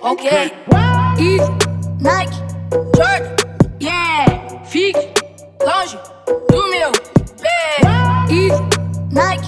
Okay. E Nike, Jordan, yeah. Fique longe do meu pé. E Nike.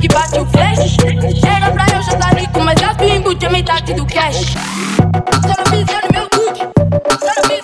que bate o flash. Era pra eu já jantar rico, mas as embutio tinha metade do cash. Só não fizeram no meu book, só não.